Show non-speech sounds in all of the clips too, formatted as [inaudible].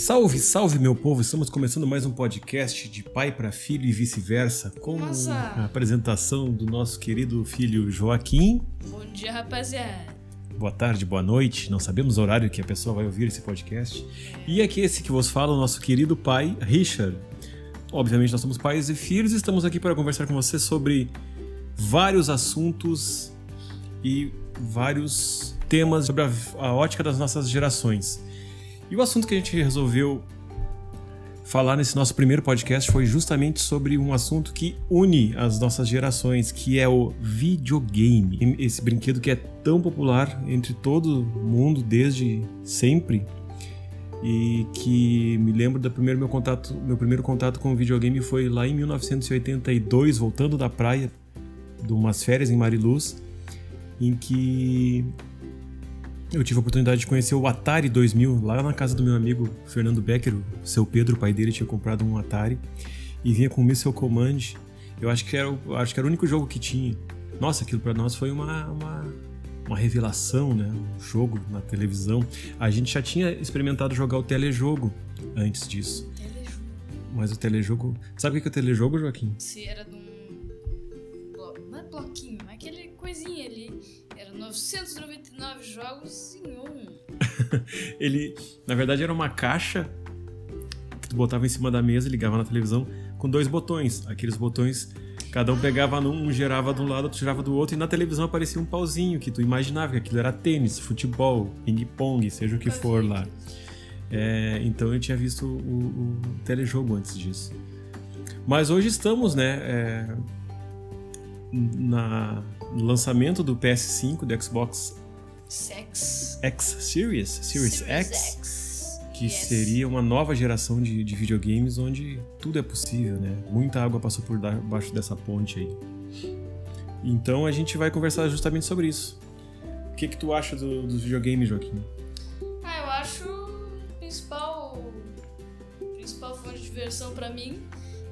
Salve, salve meu povo! Estamos começando mais um podcast de pai para filho e vice-versa, com Nossa. a apresentação do nosso querido filho Joaquim. Bom dia, rapaziada. Boa tarde, boa noite. Não sabemos o horário que a pessoa vai ouvir esse podcast. E aqui esse que vos fala, o nosso querido pai Richard. Obviamente nós somos pais e filhos e estamos aqui para conversar com você sobre vários assuntos e vários temas sobre a, a ótica das nossas gerações. E o assunto que a gente resolveu falar nesse nosso primeiro podcast foi justamente sobre um assunto que une as nossas gerações, que é o videogame. Esse brinquedo que é tão popular entre todo mundo desde sempre e que me lembro do primeiro meu contato, meu primeiro contato com o videogame foi lá em 1982, voltando da praia de umas férias em Mariluz, em que eu tive a oportunidade de conhecer o Atari 2000 lá na casa do meu amigo Fernando Becker, o seu Pedro, o pai dele, tinha comprado um Atari e vinha com o Missile Command. Eu acho que era, o- acho que era o único jogo que tinha. Nossa, aquilo pra nós foi uma, uma, uma revelação, né? Um jogo na televisão. A gente já tinha experimentado jogar o telejogo antes disso. Telejogo. Mas o telejogo. Sabe o que é o telejogo, Joaquim? Se era de um. Não é bloquinho, mas aquele coisinha ali. Era 999 jogos em um. [laughs] Ele, na verdade, era uma caixa que tu botava em cima da mesa, ligava na televisão, com dois botões. Aqueles botões, cada um pegava num, um gerava de um lado, outro gerava do outro, e na televisão aparecia um pauzinho que tu imaginava que aquilo era tênis, futebol, ping-pong, seja o que for lá. É, então eu tinha visto o, o telejogo antes disso. Mas hoje estamos, né, é, na, lançamento do PS5, do Xbox Sex. X Series, Series, X, X. que Yes. seria uma nova geração de, de videogames onde tudo é possível, né? Muita água passou por baixo dessa ponte aí. Então a gente vai conversar justamente sobre isso. O que que tu acha do- dos videogames, Joaquim? Ah, eu acho o principal. principal fonte de diversão pra mim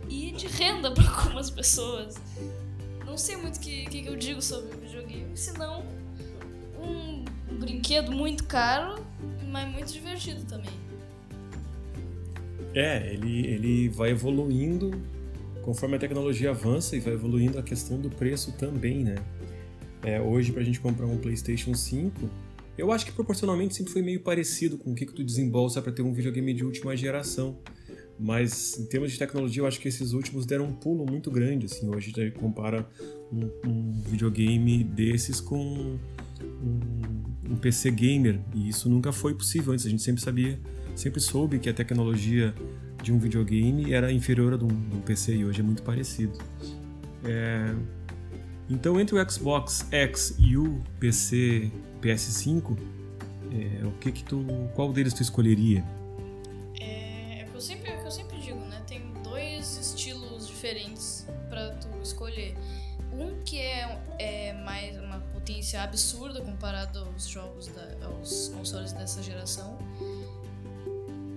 e de renda pra [laughs] algumas pessoas. Não sei muito o que, que, eu digo sobre videogame, senão um brinquedo muito caro, mas muito divertido também. É, ele, ele vai evoluindo conforme a tecnologia avança e vai evoluindo a questão do preço também, né? É, hoje, pra gente comprar um PlayStation 5, eu acho que proporcionalmente sempre foi meio parecido com o que, que tu desembolsa para ter um videogame de última geração. Mas em termos de tecnologia, eu acho que esses últimos deram um pulo muito grande. Assim, hoje a gente compara um, um videogame desses com um, um PC gamer e isso nunca foi possível antes. A gente sempre sabia, sempre soube que a tecnologia de um videogame era inferior à de um, de um PC e hoje é muito parecido. É, Então, entre o Xbox X e o PC PS5, é, o que que tu, qual deles tu escolheria? Diferentes pra tu escolher. Um que é, é mais uma potência absurda comparado aos jogos, da, aos consoles dessa geração.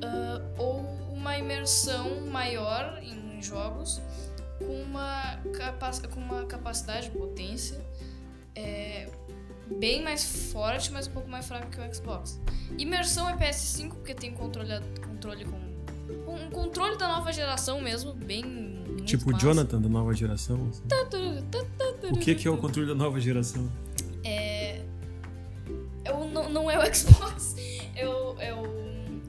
Ah, ou uma imersão maior em jogos com uma, com uma capacidade de potência é, bem mais forte, mas um pouco mais fraca que o Xbox. Imersão é PS5, porque tem controle, controle com. Um controle da nova geração mesmo, bem. Muito tipo o. Jonathan da nova geração? assim? O que que é o controle da nova geração? É. é o- não, não é o [laughs] Xbox. É o. É o,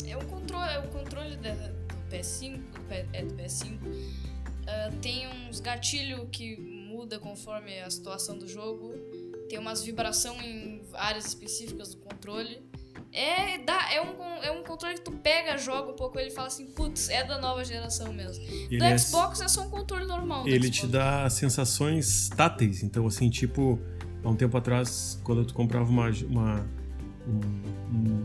é o controle, é o controle da- do PS5. do P- é do PS5. Ah, tem uns gatilhos que muda conforme a situação do jogo. Tem umas vibração em áreas específicas do controle. É, dá, é, um, é um controle que tu pega, joga um pouco ele fala assim, putz, é da nova geração mesmo. Ele, do é- Xbox é só um controle normal. ele te dá sensações táteis. Então, assim, tipo, há um tempo atrás, quando tu comprava uma, uma- um, um-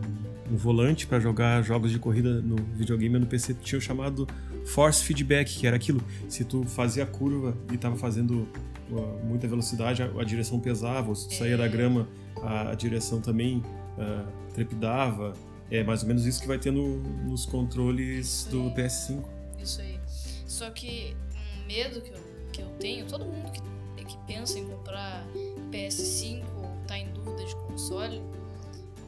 um volante para jogar jogos de corrida no videogame no PC, tinha o chamado force feedback, que era aquilo. Se tu fazia curva e tava fazendo uh, muita velocidade, a, a direção pesava, ou se tu saía da grama, a, a direção também uh, trepidava. É mais ou menos isso que vai ter no- nos controles do PS5. Isso aí. Só que um medo que eu, que eu tenho, todo mundo que, que pensa em comprar PS5 ou tá em dúvida de console,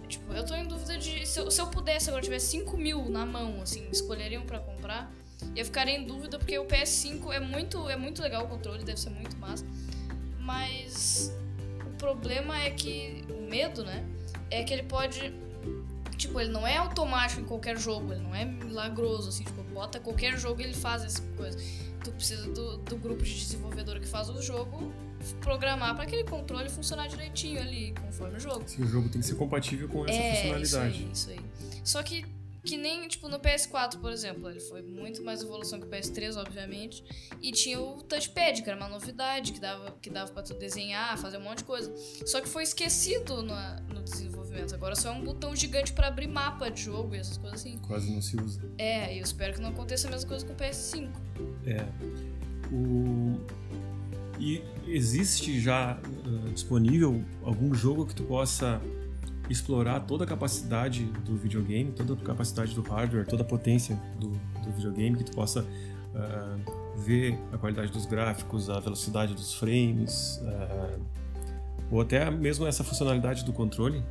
tipo, eu tô em dúvida de. Se eu, se eu pudesse agora tivesse 5 mil na mão, assim, escolheriam pra comprar, eu ficaria em dúvida porque o PS5 é muito, é muito legal o controle, deve ser muito massa. Mas o problema é que. O medo, né? É que ele pode. Tipo, ele não é automático em qualquer jogo, ele não é milagroso, assim, tipo, bota qualquer jogo e ele faz essa coisa. Tu precisa do, do grupo de desenvolvedor que faz o jogo programar para aquele controle funcionar direitinho ali, conforme o jogo. Sim, o jogo tem que ser compatível com essa é, funcionalidade. Isso aí, isso aí. Só que que nem, tipo, no PS4, por exemplo, ele foi muito mais evolução que o PS3, obviamente. E tinha o touchpad, que era uma novidade, que dava, que dava pra tu desenhar, fazer um monte de coisa. Só que foi esquecido no, Agora só é um botão gigante para abrir mapa de jogo e essas coisas assim. Quase não se usa. É, e eu espero que não aconteça a mesma coisa com o PS5. É. O... E existe já uh, disponível algum jogo que tu possa explorar toda a capacidade do videogame, toda a capacidade do hardware, toda a potência do, do videogame, que tu possa uh, ver a qualidade dos gráficos, a velocidade dos frames, uh, ou até mesmo essa funcionalidade do controle?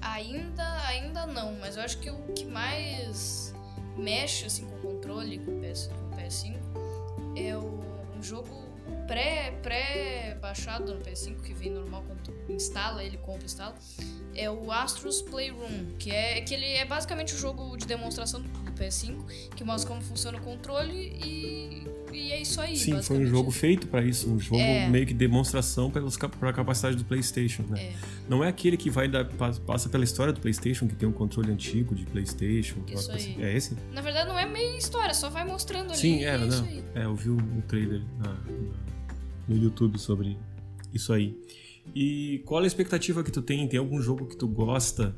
Ainda, ainda não, mas eu acho que o que mais mexe assim, com o controle, com o, PS, com o PS5, é o, um jogo pré-baixado pré no PS5, que vem normal quando instala, ele compra e instala, é o Astros Playroom, que é que ele é basicamente o um jogo de demonstração do PS5, que mostra como funciona o controle e, e é isso aí. Sim, foi um jogo feito para isso, um jogo é. meio que demonstração para a capacidade do PlayStation, né? É. Não é aquele que vai dar, passa pela história do PlayStation, que tem um controle antigo de PlayStation. Isso aí. É esse? Na verdade, não é meio história, só vai mostrando ali. Sim, é, é não. É, eu vi um trailer na, na, no YouTube sobre isso aí. E qual a expectativa que tu tem? Tem algum jogo que tu gosta,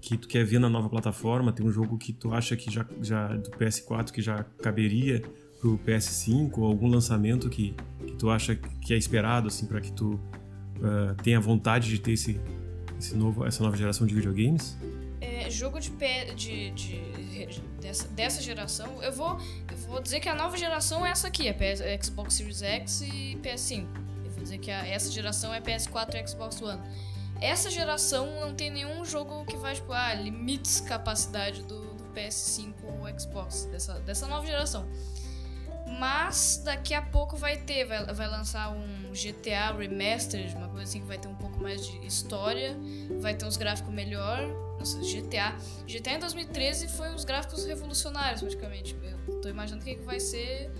que tu quer ver na nova plataforma? Tem um jogo que tu acha que já, já do PS4 que já caberia pro PS5? Ou algum lançamento que, que tu acha que é esperado, assim, para que tu uh, tenha vontade de ter esse, esse novo, essa nova geração de videogames? É, jogo de, de, de, dessa, dessa geração, eu vou, eu vou dizer que a nova geração é essa aqui, é PS, Xbox Series X e PS5 dizer que a, essa geração é PS4 e Xbox One. Essa geração não tem nenhum jogo que vai, tipo, ah, limites capacidade do PS5 ou Xbox, dessa, dessa nova geração. Mas daqui a pouco vai ter, vai, vai lançar um GTA Remastered, uma coisa assim que vai ter um pouco mais de história, vai ter uns gráficos melhor. Nossa, GTA. GTA em 2013 foi uns gráficos revolucionários, praticamente. Eu tô imaginando o que, que vai ser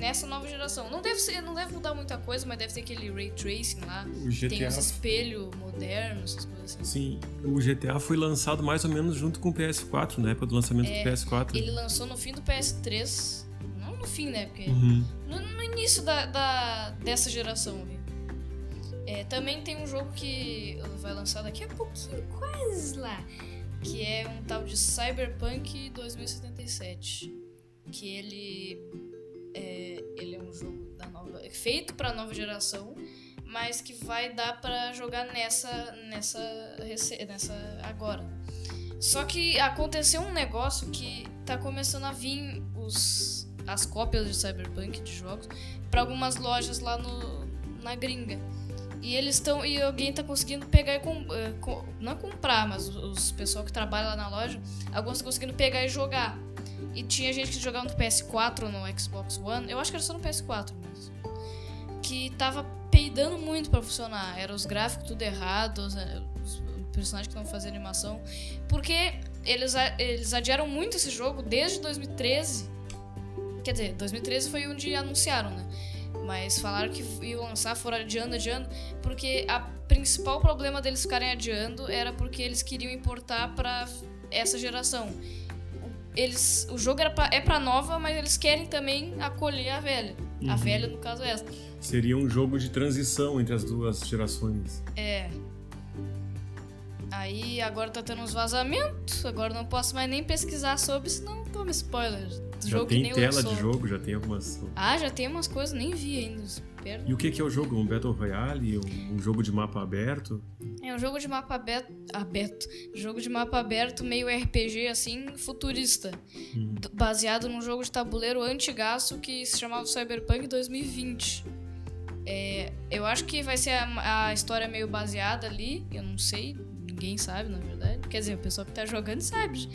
nessa nova geração. Não deve ser, não deve mudar muita coisa, mas deve ter aquele ray tracing lá. O GTA... Tem os espelho moderno, essas coisas assim. Sim, o GTA foi lançado mais ou menos junto com o PS4, na época do lançamento é, do PS4. Ele lançou no fim do PS3. No fim, né? Porque uhum. no, no, início da, da, dessa geração. É, também tem um jogo que vai lançar daqui a pouquinho, quase lá. Que é um tal de Cyberpunk 2077. Que ele é, ele é um jogo da nova, feito para nova geração, mas que vai dar para jogar nessa, nessa, nessa agora. Só que aconteceu um negócio que tá começando a vir os, as cópias de Cyberpunk de jogos para algumas lojas lá no, na gringa. E eles estão. E alguém tá conseguindo pegar e. Com, eh, com, não comprar, mas os, os pessoal que trabalha lá na loja, alguns estão conseguindo pegar e jogar. E tinha gente que jogava no PS4 ou no Xbox One. Eu acho que era só no PS4 mesmo. Que tava peidando muito para funcionar. Eram os gráficos tudo errado, os, os personagens que não faziam animação. Porque eles, eles adiaram muito esse jogo desde 2013. Quer dizer, 2013 foi onde anunciaram, né? Mas falaram que iam lançar, foram adiando, adiando, porque a principal problema deles ficarem adiando era porque eles queriam importar para essa geração eles o jogo era pra, é para nova, mas eles querem também acolher a velha. Uhum. A velha, no caso, é essa. Seria um jogo de transição entre as duas gerações. É. Aí agora tá tendo uns vazamentos, agora não posso mais nem pesquisar sobre, senão toma spoilers. Já jogo tem tela de jogo, já tem algumas. Ah, já tem umas coisas, nem vi ainda. E o que, que é o jogo? Um Battle Royale? Um, um, jogo de mapa aberto? É um jogo de mapa aberto. aberto jogo de mapa aberto, meio RPG assim, futurista. Hum. Baseado num jogo de tabuleiro antigaço que se chamava Cyberpunk 2020. É, eu acho que vai ser a, a história meio baseada ali, eu não sei, ninguém sabe na verdade. Quer dizer, o pessoal que tá jogando sabe.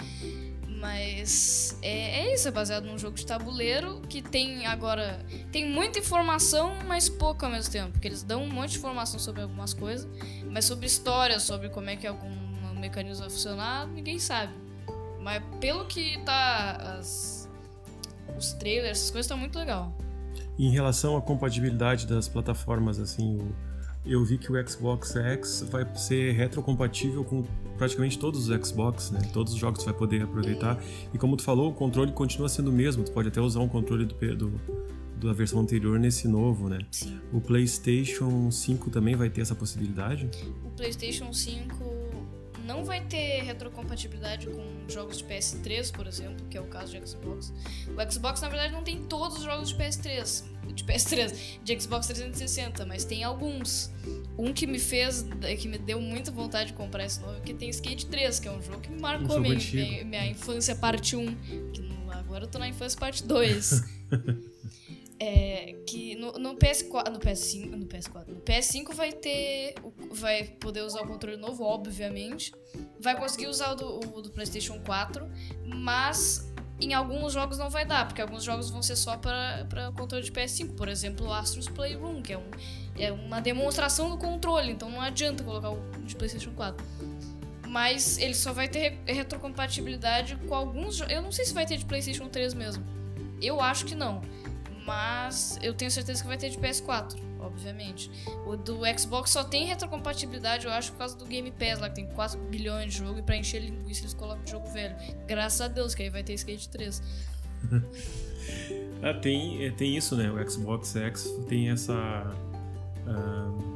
Mas é, é isso, é baseado num jogo de tabuleiro que tem agora. Tem muita informação, mas pouco ao mesmo tempo. Porque eles dão um monte de informação sobre algumas coisas, mas sobre história, sobre como é que algum mecanismo vai funcionar, ninguém sabe. Mas pelo que tá. As, os trailers, essas coisas tá muito legal. Em relação à compatibilidade das plataformas, assim, eu vi que o Xbox X vai ser retrocompatível com praticamente todos os Xbox, né? Todos os jogos você vai poder aproveitar. E como tu falou, o controle continua sendo o mesmo. Tu pode até usar um controle do, do da versão anterior nesse novo, né? Sim. O PlayStation 5 também vai ter essa possibilidade? O PlayStation 5 não vai ter retrocompatibilidade com jogos de PS3, por exemplo, que é o caso de Xbox. O Xbox, na verdade, não tem todos os jogos de PS3, de PS3, de Xbox 360, mas tem alguns. Um que me fez, que me deu muita vontade de comprar esse novo, que tem Skate 3, que é um jogo que me marcou um minha, minha, minha, infância parte 1, que no, agora eu tô na infância parte 2. [laughs] É, que no, no, PS4, no PS5, no PS4, no PS5 vai ter, vai poder usar o controle novo, obviamente. Vai conseguir usar o do, o do PlayStation 4, mas em alguns jogos não vai dar, porque alguns jogos vão ser só para controle de PS5. Por exemplo, o Astros Playroom, que é, um, é uma demonstração do controle, então não adianta colocar o de PlayStation 4. Mas ele só vai ter retrocompatibilidade com alguns. Eu não sei se vai ter de PlayStation 3 mesmo. Eu acho que não. Mas eu tenho certeza que vai ter de PS4, obviamente. O do Xbox só tem retrocompatibilidade, eu acho, por causa do Game Pass lá, que tem 4 bilhões de jogo, e pra encher linguiça eles colocam jogo velho. Graças a Deus, que aí vai ter Skate 3. [laughs] ah, tem, é, tem isso, né? O Xbox X tem essa. Uh,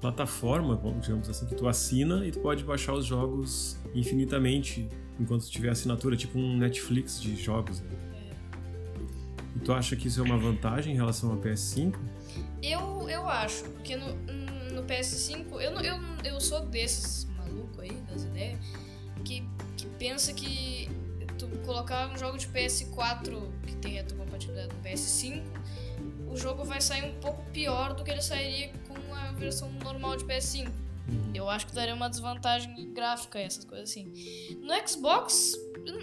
plataforma, digamos assim, que tu assina e tu pode baixar os jogos infinitamente enquanto tiver assinatura, tipo um Netflix de jogos. Né? Tu acha que isso é uma vantagem em relação ao PS5? Eu, eu acho, porque no, no PS5, eu, eu, eu sou desses malucos aí, das ideias, que, que pensa que tu colocar um jogo de PS4 que tem retrocompatibilidade no PS5, o jogo vai sair um pouco pior do que ele sairia com a versão normal de PS5. Eu acho que daria uma desvantagem gráfica, essas coisas assim. No Xbox,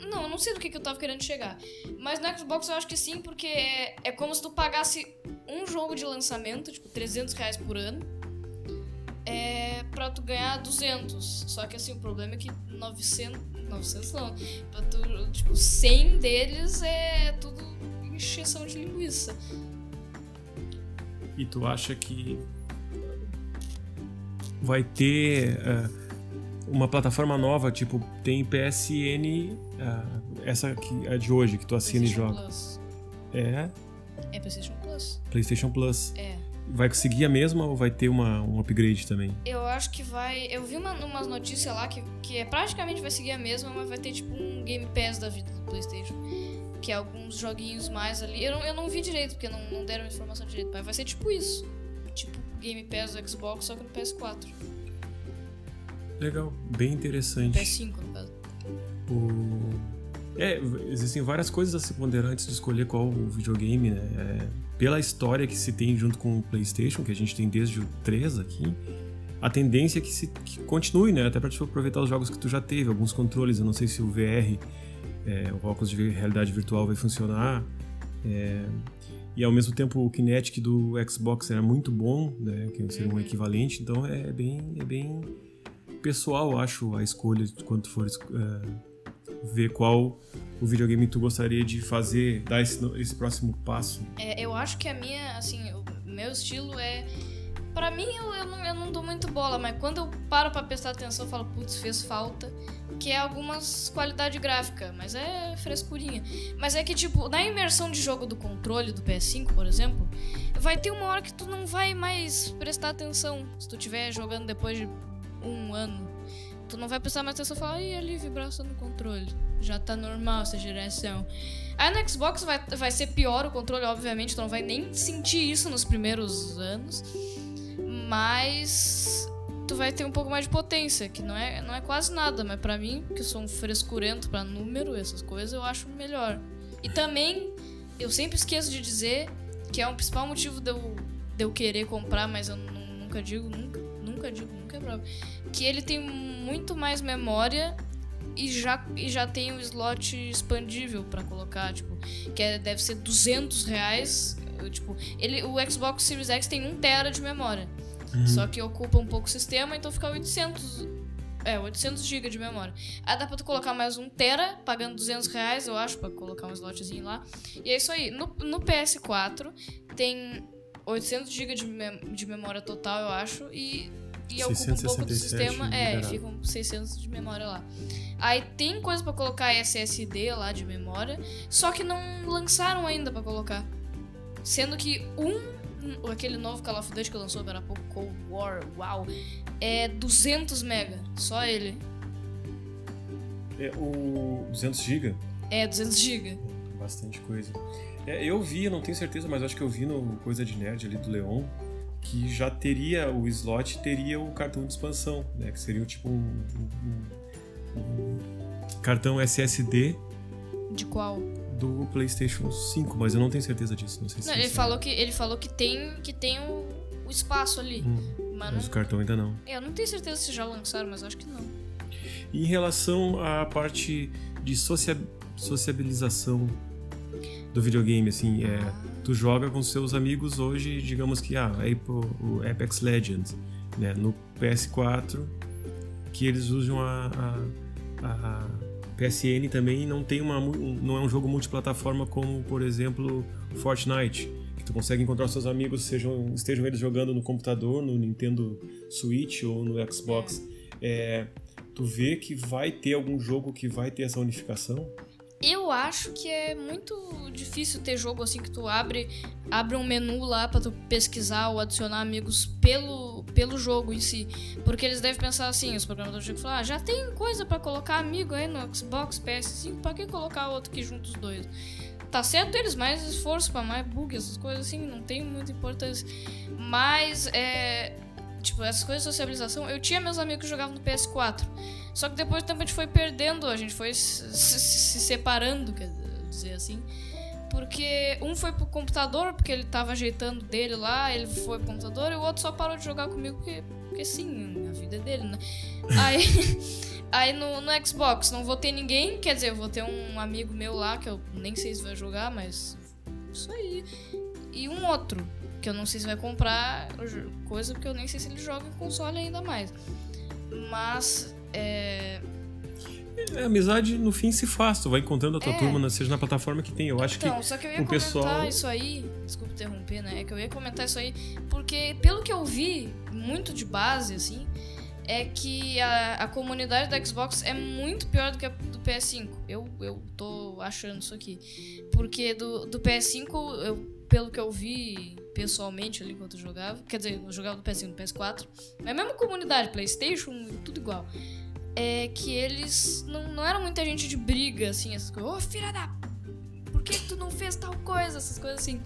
não, eu não sei do que, que eu tava querendo chegar. Mas no Xbox eu acho que sim, porque é, é como se tu pagasse um jogo de lançamento, tipo, 300 reais por ano, é, pra tu ganhar 200. Só que assim, o problema é que 900. 900 não. Pra tu, tipo, 100 deles é tudo encheção de linguiça. E tu acha que vai ter. Uh uma plataforma nova, tipo, tem PSN, uh, ah, essa que é de hoje, que tu assina e joga. Plus. É. É PlayStation Plus. PlayStation Plus. É. Vai conseguir a mesma ou vai ter uma, um upgrade também? Eu acho que vai. Eu vi uma, umas notícias lá que, que é, praticamente vai seguir a mesma, mas vai ter tipo um Game Pass da vida do PlayStation. Que é alguns joguinhos mais ali. Eu não, eu não vi direito, porque não, não deram informação direito, mas vai ser tipo isso. Tipo Game Pass do Xbox, só que no PS4. Legal, bem interessante. PS5, no caso. O... É, existem várias coisas a se ponderar antes de escolher qual o videogame, né? É, pela história que se tem junto com o PlayStation, que a gente tem desde o 3 aqui, a tendência é que se que continue, né? Até para te aproveitar os jogos que tu já teve, alguns controles. Eu não sei se o VR, é, o óculos de realidade virtual, vai funcionar. É, e ao mesmo tempo o Kinetic do Xbox era muito bom, né? Que seria um uhum. equivalente. Então é bem, é bem pessoal, acho, a escolha de quando for é, ver qual o videogame tu gostaria de fazer, dar esse, esse próximo passo. É, eu acho que a minha, assim, o meu estilo é. Pra mim, eu, eu, não, eu não dou muito bola, mas quando eu paro pra prestar atenção, eu falo, putz, fez falta. Que é algumas qualidade gráfica, mas é frescurinha. Mas é que, tipo, na imersão de jogo do controle do PS5, por exemplo, vai ter uma hora que tu não vai mais prestar atenção. Se tu estiver jogando depois de um ano, tu não vai prestar mais atenção e falar, ih, ali vibração no controle. Já tá normal essa direção. Aí no Xbox vai, vai ser pior o controle, obviamente, tu não vai nem sentir isso nos primeiros anos. Mas tu vai ter um pouco mais de potência, que não é, não é quase nada, mas para mim, que sou um frescurento para número, essas coisas, eu acho melhor. E também, eu sempre esqueço de dizer que é um principal motivo de eu, de eu querer comprar, mas eu nunca digo nunca nunca digo, nunca é prova. Que ele tem muito mais memória e já, e já tem o slot expandível para colocar, tipo, que é, deve ser 200 reais. Tipo, ele, o Xbox Series X tem 1 tera de memória. Uhum. Só que ocupa um pouco o sistema, então fica 800 é, 800 GB de memória. Aí dá pra tu colocar mais um tera, pagando 200 reais, eu acho, pra colocar um slotzinho lá. E é isso aí. No, no PS4 tem 800 GB de, mem de memória total, eu acho, e, e ocupa um pouco do sistema. É, ficam 600 de memória lá. Aí tem coisa para colocar SSD lá de memória, só que não lançaram ainda para colocar. Sendo que um aquele novo Call of Duty que lançou agora há pouco, Cold War, uau, é 200 mega, só ele. É o 200 GB? É, 200 GB. Bastante coisa. É, eu vi, não tenho certeza, mas acho que eu vi no Coisa de Nerd ali do Leon que já teria o slot, teria o cartão de expansão, né? Que seria tipo um, um, um cartão SSD. De qual? Do PlayStation 5, mas eu não tenho certeza disso. Não sei se não, ele falou que ele falou que tem que tem o, o espaço ali, hum, mas, mas não, o cartão ainda não. É, eu não tenho certeza se já lançaram, mas acho que não. E em relação à parte de socia sociabilização do videogame, assim, é, ah. tu joga com seus amigos hoje, digamos que ah, o Apex Legends, né, no PS4, que eles usam a, a, a PSN também não tem uma não é um jogo multiplataforma como, por exemplo, Fortnite, que tu consegue encontrar seus amigos, sejam estejam eles jogando no computador, no Nintendo Switch ou no Xbox. É, tu vê que vai ter algum jogo que vai ter essa unificação? Eu acho que é muito difícil ter jogo assim que tu abre, abre um menu lá para tu pesquisar ou adicionar amigos pelo, pelo jogo em si. Porque eles devem pensar assim, os programadores de jogo falar, ah, já tem coisa para colocar amigo aí no Xbox, PS5, para que colocar outro que junta os dois? Tá certo eles mais esforço para mais bug, essas coisas assim, não tem muita importância. Mas é tipo, essas coisas de sociabilização, eu tinha meus amigos que jogavam no PS4. Só que depois do tempo a gente foi perdendo, a gente foi se, se, se separando, quer dizer assim. Porque um foi pro computador, porque ele tava ajeitando dele lá, ele foi pro computador, e o outro só parou de jogar comigo, porque, porque sim, a vida é dele, né? Aí, [laughs] aí no, no Xbox não vou ter ninguém, quer dizer, eu vou ter um amigo meu lá, que eu nem sei se vai jogar, mas. Isso aí. E um outro, que eu não sei se vai comprar coisa, porque eu nem sei se ele joga em console ainda mais. Mas é... É, a amizade no fim se faz, tu vai encontrando a tua é. turma, seja na plataforma que tem. Eu acho então, que só que eu ia comentar pessoal... isso aí, desculpa interromper, né? É que eu ia comentar isso aí, porque pelo que eu vi, muito de base, assim, é que a, a comunidade da Xbox é muito pior do que a do PS5. Eu, eu tô achando isso aqui. Porque do, do PS5, eu, pelo que eu vi pessoalmente ali enquanto eu jogava, quer dizer, eu jogava do PS5 no PS4, mas a mesma comunidade, PlayStation, tudo igual é que eles não, não eram muita gente de briga, assim, essas coisas. Ô, oh, filha da. Por que tu não fez tal coisa? Essas coisas assim.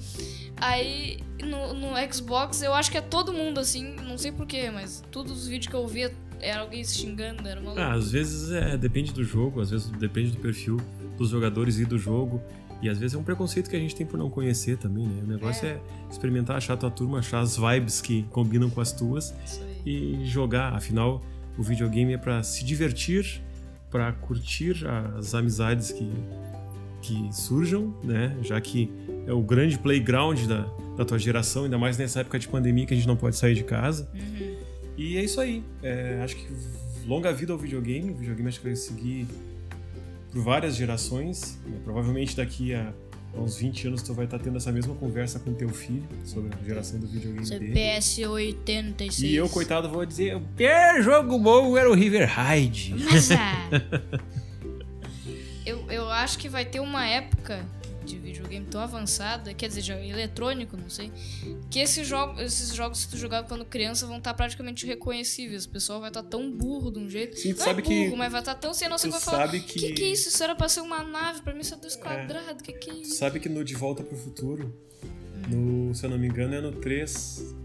Aí no, no Xbox eu acho que é todo mundo assim, não sei porquê, mas todos os vídeos que eu via era alguém se xingando, era uma ah, às vezes é, depende do jogo, às vezes depende do perfil dos jogadores e do jogo. E às vezes é um preconceito que a gente tem por não conhecer também, né? O negócio é, é experimentar, achar a tua turma, achar as vibes que combinam com as tuas e jogar. Afinal, o videogame é para se divertir, para curtir as amizades que, que surjam, né? Já que é o grande playground da, da tua geração, ainda mais nessa época de pandemia que a gente não pode sair de casa. Uhum. E é isso aí. É, acho que longa vida ao videogame. O videogame acho que vai seguir por várias gerações. Né? Provavelmente daqui a uns 20 anos tu vai estar tendo essa mesma conversa com teu filho sobre a geração do videogame sobre dele. PS86. E eu, coitado, vou dizer, o pior jogo bom era o River Raid. Mas, ah, [laughs] eu, eu acho que vai ter uma época de videogame tão avançada, quer dizer, de eletrônico, não sei, que esses jogos, esses jogos que tu jogava quando criança vão estar praticamente reconhecíveis. O pessoal vai estar tão burro de um jeito. Sim, tu não é sabe é burro, que, mas vai estar tão sem noção que vai falar: que... que que é isso? Isso era pra ser uma nave, pra mim isso é dois quadrados, que que é isso? Sabe que no De Volta pro Futuro, hum. no, se eu não me engano, é no 3.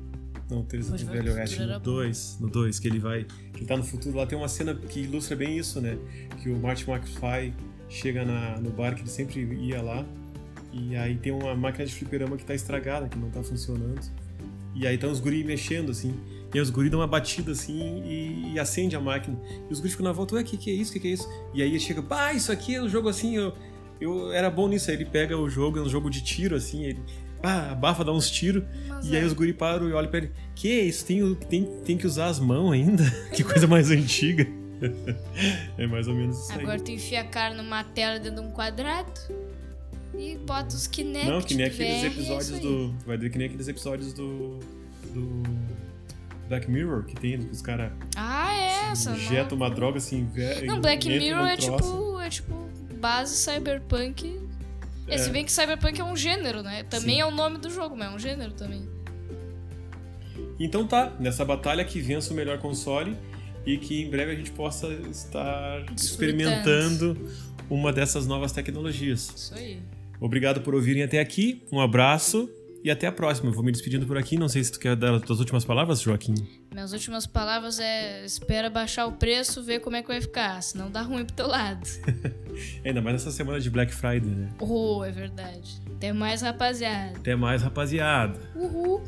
Não, 3 do Velho Oeste, no 2, no 2, que ele vai. Que ele tá no futuro. Lá tem uma cena que ilustra bem isso, né? Que o Martin McFly chega na, no bar que ele sempre ia lá e aí tem uma máquina de fliperama que está estragada, que não está funcionando. E aí tá os guri mexendo, assim. E aí os guri dão uma batida assim e, e acende a máquina. E os guri ficam na volta, ué, o que, que é isso? O que, que é isso? E aí ele chega, pá, isso aqui é um jogo assim, eu, eu era bom nisso. Aí ele pega o jogo, é um jogo de tiro, assim, ele pá, abafa, dá uns tiros. E aí é. os guri param e olham pra ele, que é isso? Tem, tem, tem que usar as mãos ainda? [laughs] que coisa mais antiga. [laughs] é mais ou menos isso aí. Agora tu enfia a cara numa tela dentro de um quadrado e bota os Kinect. Não, que nem aqueles VR, é episódios do. Vai ver que nem aqueles episódios do. do. Black Mirror que tem, que os caras Ah, é essa. injetam uma droga assim. Não, Black Mirror é tipo, é tipo base cyberpunk. É. É. se bem que cyberpunk é um gênero, né? Também Sim. é o nome do jogo, mas é um gênero também. Então tá, nessa batalha que vença o melhor console e que em breve a gente possa estar experimentando uma dessas novas tecnologias. Isso aí. Obrigado por ouvirem até aqui, um abraço e até a próxima. Eu vou me despedindo por aqui, não sei se tu quer dar as tuas últimas palavras, Joaquim. Minhas últimas palavras é espera baixar o preço, ver como é que vai ficar, senão dá ruim pro teu lado. [laughs] Ainda mais nessa semana de Black Friday, né? Oh, é verdade. Até mais, rapaziada. Até mais, rapaziada. Uhul.